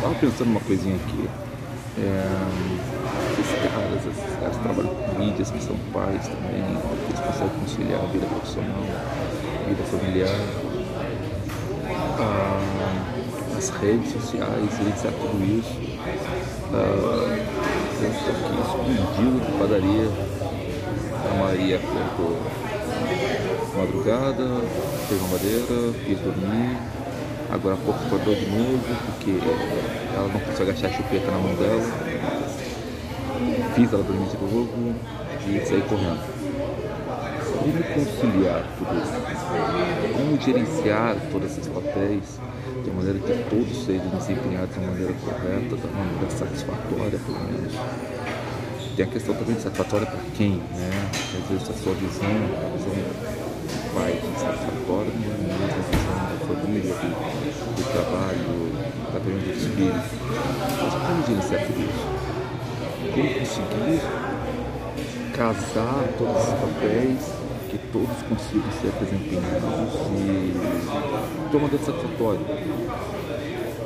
Tava pensando uma coisinha aqui. É, esses caras, esses caras trabalham com mídias, que são pais também, que eles conseguem conciliar a vida profissional, a vida familiar, ah, as redes sociais, etc. Tudo isso. Ah, eu estou aqui escondido de padaria. A Maria acordou madrugada, fez uma madeira, quis dormir Agora há pouco acordou de novo, porque ela não consegue achar a chupeta na mão dela. Fiz ela dormir de novo e saí correndo. Como conciliar tudo isso? Como gerenciar todos esses papéis de maneira que todos sejam desempenhados de maneira correta, de maneira satisfatória, pelo menos? Tem a questão também de satisfatória para quem, né? Às vezes a sua visão, a visão do pai satisfatória não é a visão da família, do trabalho, reunião dos filhos. Mas como gerenciar tudo isso? Como conseguir casar todos esses papéis, que todos consigam ser desempenhados e de uma maneira satisfatória?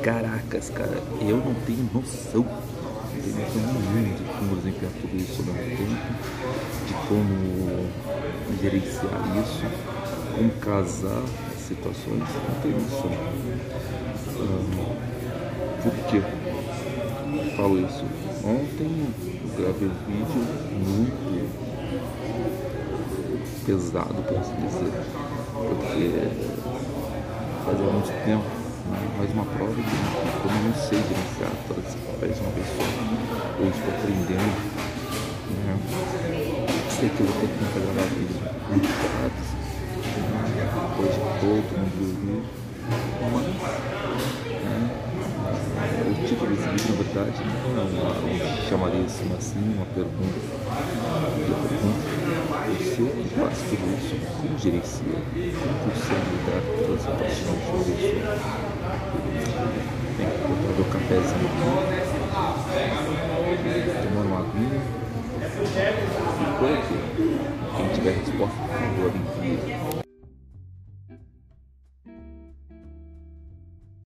Caracas, cara, eu não tenho noção tenho noção nenhuma de como desempenhar tudo isso ao mesmo tempo, de como gerenciar isso, como casar situações, não tenho noção. Ah, por que falo isso? Ontem eu gravei um vídeo muito pesado, por assim dizer, porque fazia muito tempo, né? mais uma prova de como eu não sei gerenciar todas de uma só. Eu estou aprendendo. Né? Sei que eu vou ter que gravar vídeos muito parados depois de todo mundo dormir. Mas né, o título desse vídeo, na verdade, não é uma, um chamaríssimo assim, uma pergunta. Eu pergunto, você que faz tudo isso, como gerencia? Como consegue lidar com todas as situações de uma vez só? Bem, vou trazer o cafezinho aqui, tomando uma aguinha. E por aqui, quem tiver resposta, por favor, envie